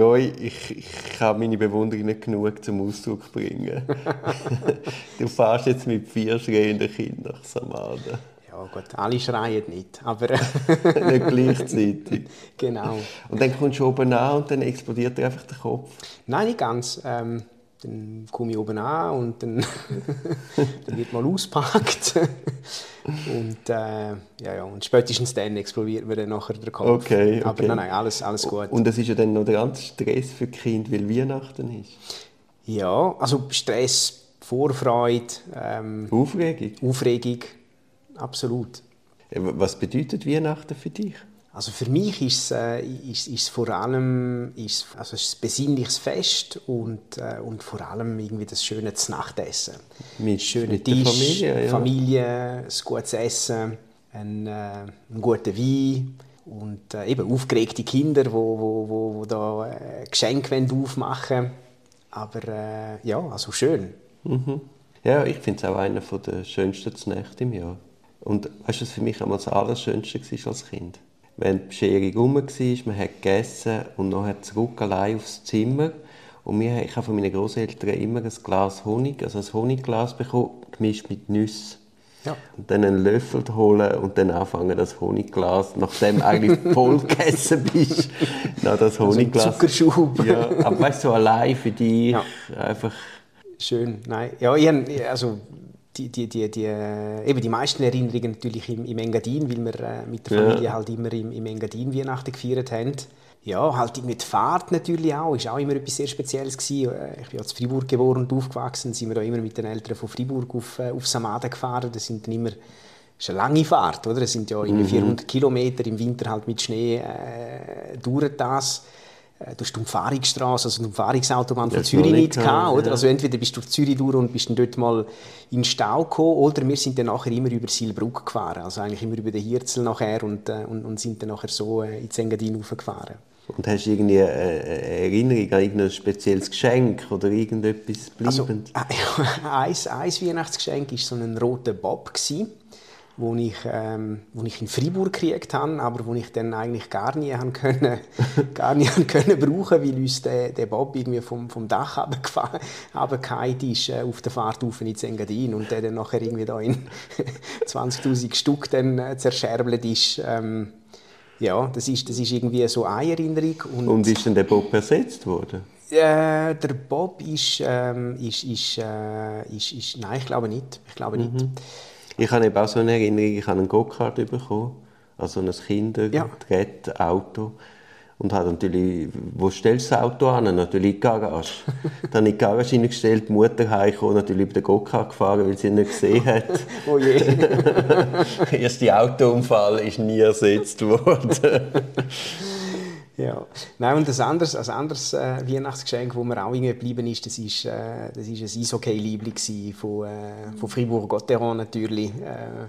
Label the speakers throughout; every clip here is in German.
Speaker 1: Roy, ich, ich kann meine Bewunderung nicht genug zum Ausdruck bringen. du fährst jetzt mit vier schreienden Kindern Samaden.
Speaker 2: Ja gut, alle schreien nicht, aber...
Speaker 1: nicht gleichzeitig.
Speaker 2: Genau.
Speaker 1: Und dann kommst du oben an und dann explodiert dir einfach der Kopf?
Speaker 2: Nein, nicht ganz. Ähm, dann komme ich oben an und dann, dann wird mal auspackt. und, äh, ja, ja, und spätestens dann explodiert mir dann nachher der Kopf.
Speaker 1: Okay, okay.
Speaker 2: Aber nein, nein, alles, alles gut.
Speaker 1: Und es ist ja dann noch der ganze Stress für Kinder, weil Weihnachten ist.
Speaker 2: Ja, also Stress, Vorfreude. Ähm,
Speaker 1: Aufregung?
Speaker 2: Aufregung, absolut.
Speaker 1: Was bedeutet Weihnachten für dich?
Speaker 2: Also für mich ist es, äh, ist, ist vor allem ist, also es ist ein besinnliches Fest und, äh, und vor allem irgendwie das schöne Nachtessen.
Speaker 1: Mit, schöne mit Tisch, Familie,
Speaker 2: ja. Familie, ein gutes Essen, ein, äh, ein guter Wein und äh, eben aufgeregte Kinder, die wo, wo, wo, wo da äh, Geschenke aufmachen wollen. Aber äh, ja, also schön.
Speaker 1: Mhm. Ja, ich finde es auch einer der schönsten Nächte im Jahr. Und weißt du, was für mich einmal das Allerschönste war als Kind? Wenn die Bescherung rum war, man hat gegessen und dann zurück allein aufs Zimmer. Und wir, ich habe von meinen Großeltern immer ein Glas Honig, also ein Honigglas bekommen, gemischt mit Nüssen. Ja. Und dann einen Löffel holen und dann anfangen, das Honigglas, nachdem du eigentlich voll gegessen bist, noch das Honigglas.
Speaker 2: Also Zuckerschub.
Speaker 1: Ja, aber weißt du, so allein für dich, ja. einfach...
Speaker 2: Schön, nein. Ja, ich, also die, die, die, die, eben die meisten Erinnerungen natürlich im, im Engadin, weil wir äh, mit der Familie ja. halt immer im, im Engadin Weihnachten gefeiert haben. Ja, halt mit Fahrt natürlich auch, ist auch immer etwas sehr Spezielles gewesen. Äh, ich bin ja in Freiburg geboren und aufgewachsen, sind wir da immer mit den Eltern von Freiburg auf, äh, auf Samaden gefahren. Das sind dann immer das ist eine lange Fahrt, oder? Es sind ja mhm. 400 Kilometer im Winter halt mit Schnee äh, dauert das. Äh, du hast die Umfahrungsstraße, also die Umfahrungsautobahn von Zürich nicht gehabt, oder? Ja. Also entweder bist du durch Zürich durch und bist dann dort mal in Stau gekommen, oder wir sind dann nachher immer über Silbrück gefahren, also eigentlich immer über den Hirzel nachher und, äh, und, und sind dann nachher so äh, ins Engadin hochgefahren.
Speaker 1: Und hast du irgendwie eine Erinnerung an irgendein spezielles Geschenk oder irgendetwas
Speaker 2: bleibend? Also, ein, ein Weihnachtsgeschenk war so ein roter Bob. Gewesen wo ich, ähm, wo ich in Freiburg gekriegt habe, aber wo ich dann eigentlich gar nie haben können, gar nie haben können brauchen, weil uns der, der Bob irgendwie vom, vom Dach runtergefallen ist äh, auf der Fahrt auf in Engadin und der dann nachher irgendwie da in 20'000 Stück dann äh, zerscherbelt ist. Ähm, ja, das ist, das ist irgendwie so eine Erinnerung.
Speaker 1: Und, und ist denn der Bob ersetzt worden?
Speaker 2: Äh, der Bob ist, ähm, ist, ist, äh, ist, ist, nein, ich glaube nicht. Ich glaube nicht. Mhm.
Speaker 1: Ich habe eben auch so eine Erinnerung, ich habe einen Go-Kart bekommen, also ein Kindergerät-Auto. Ja. Und habe natürlich, wo stellst du das Auto an? Natürlich in die Garage. Dann in die Garage hineingestellt, die Mutter heimgekommen, natürlich über den Go-Kart gefahren, weil sie ihn nicht gesehen hat.
Speaker 2: oh je.
Speaker 1: Der erste Autounfall ist nie ersetzt worden.
Speaker 2: Ja. Nein, und ein anderes, ein anderes äh, Weihnachtsgeschenk, das mir auch geblieben ist, das ist, äh, das ist ein Eishockey-Liebling von, äh, von Fribourg-Gotteron natürlich. Äh,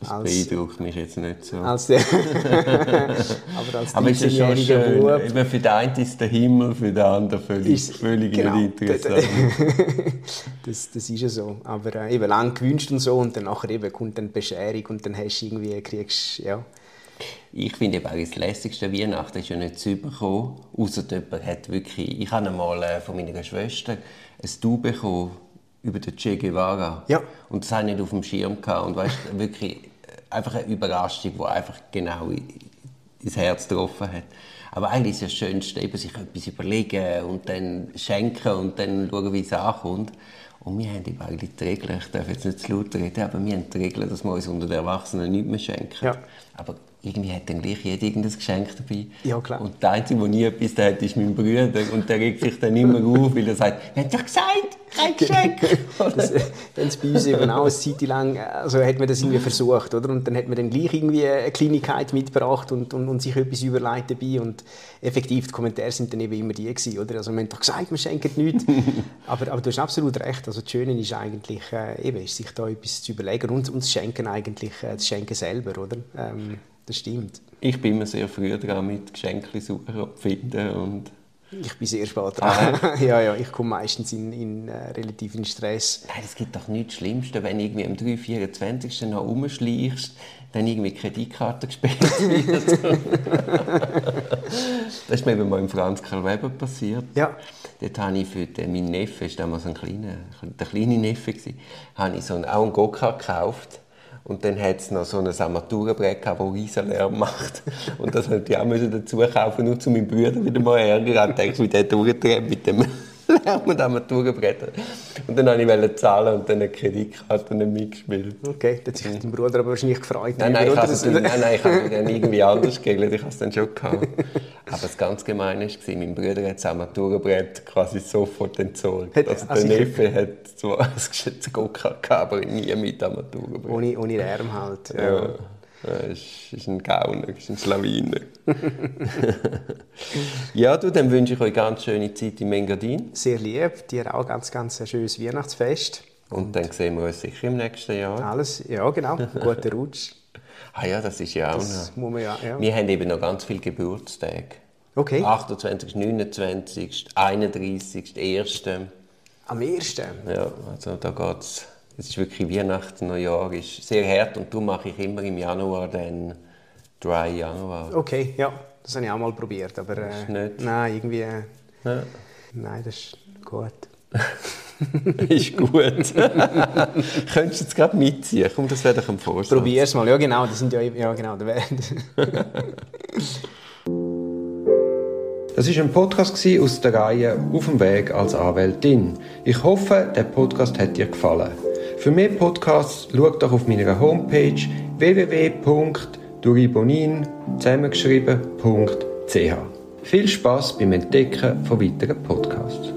Speaker 1: das als, beeindruckt mich jetzt nicht so.
Speaker 2: Als der, aber als
Speaker 1: aber ist ja schon schön. Bub, Eben für den einen ist der Himmel, für den anderen völlig, ist, völlig genau, interessant.
Speaker 2: das, das ist ja so. Aber äh, eben lang gewünscht und so und dann nachher eben kommt dann Bescherung und dann hast du irgendwie, kriegst, ja,
Speaker 1: ich finde eben das lässigste Weihnachten ist ja nicht zu bekommen, außer jemand hat wirklich... Ich habe einmal äh, von meiner Schwester ein Du bekommen über den Che Guevara.
Speaker 2: Ja.
Speaker 1: Und das habe ich nicht auf dem Schirm gehabt. Und weißt, wirklich äh, einfach eine Überraschung, die einfach genau ins Herz getroffen hat. Aber eigentlich ist das Schönste, eben sich etwas überlegen und dann schenken und dann schauen, wie es ankommt. Und wir haben eigentlich die Regel, ich darf jetzt nicht zu laut reden, aber wir haben die Regel, dass wir uns unter den Erwachsenen nicht mehr schenken.
Speaker 2: Ja.
Speaker 1: Aber irgendwie hat dann gleich jeder irgendein Geschenk dabei.
Speaker 2: Ja, klar.
Speaker 1: Und der Einzige, der nie etwas hat, ist mein Bruder. Und der regt sich dann immer auf, weil er sagt, wir haben doch gesagt, kein Geschenk.
Speaker 2: das, das bei uns eben auch eine Zeit lang, also hat man das irgendwie versucht, oder? Und dann hat man dann gleich irgendwie eine Kleinigkeit mitgebracht und, und, und sich etwas überlegt dabei. Und effektiv, die Kommentare sind dann eben immer die gewesen, oder? Also wir haben doch gesagt, wir schenken nichts. aber, aber du hast absolut recht. Also das Schöne ist eigentlich, äh, eben, ist sich da etwas zu überlegen und, und das Schenken eigentlich, äh, das Schenken selber, oder? Ähm, das stimmt.
Speaker 1: Ich bin immer sehr früh dran mit Geschenken suchen und finden und
Speaker 2: Ich bin sehr spät dran. Ah. ja, ja, ich komme meistens in, in äh, relativ in Stress.
Speaker 1: Nein, es gibt doch nichts Schlimmste, wenn du irgendwie am 3, 24. noch rumschleichst, dann irgendwie Kreditkarte gespielt wird. das ist mir eben mal im Franz Karl Weber passiert.
Speaker 2: Ja.
Speaker 1: Dort habe ich für den, meinen Neffe, war damals ein kleiner, der kleine Neffe, habe ich so einen, auch einen Go-Kart gekauft und dann hat es noch so ein Armaturenbrett gehabt, das riesen Lärm macht. Und das musste ich auch dazu kaufen, nur zu meinem Bruder wieder mal ärgern. Ich dachte, wie der durchdreht mit dem Lärm und Armaturenbrett. Und dann wollte ich zahlen und dann eine Kreditkarte nicht mitgespielt.
Speaker 2: Okay, dann hat sich dein Bruder aber wahrscheinlich gefreut.
Speaker 1: Nein, nein, ich habe es, nein, nein, ich habe dann irgendwie anders geregelt. Ich habe es dann schon gehabt. Aber das ganz Gemeine war, mein Bruder hat das Armaturenbrett quasi sofort entzogen. Also, also der Neffe hat zwar ein geschätztes gehabt, aber nie mit Armaturenbrett.
Speaker 2: Ohne, ohne Lärm halt.
Speaker 1: Ja. ja. Das ist, ein Gauner, ist ein Schlawiner. ja, du, dann wünsche ich euch eine ganz schöne Zeit im Engadin.
Speaker 2: Sehr lieb, dir auch ganz, ganz ein schönes Weihnachtsfest.
Speaker 1: Und, Und dann sehen wir uns sicher im nächsten Jahr.
Speaker 2: Alles, ja genau, guten Rutsch.
Speaker 1: Ah ja, das ist ja auch
Speaker 2: das noch. Muss man ja, ja.
Speaker 1: Wir haben eben noch ganz viele Geburtstage.
Speaker 2: Okay.
Speaker 1: 28., 29., 31., 1.
Speaker 2: Am 1.?
Speaker 1: Ja, also da geht es es ist wirklich Weihnachten, Neujahr ist sehr hart und darum mache ich immer im Januar den Dry Januar.
Speaker 2: Okay, ja, das habe ich auch mal probiert, aber äh, nicht. nein, irgendwie, äh, ja. nein, das ist gut.
Speaker 1: ist gut. Könntest du jetzt gerade mitziehen? Komm, das wäre doch ein Vorschlag.
Speaker 2: es mal, ja genau, das sind ja, ja genau.
Speaker 1: Das ist ein Podcast aus der Reihe Auf dem Weg als Anwältin. Ich hoffe, der Podcast hat dir gefallen. Für mehr Podcasts schau doch auf meiner Homepage www.duribonin zusammengeschrieben.ch. Viel Spaß beim Entdecken von weiteren Podcasts.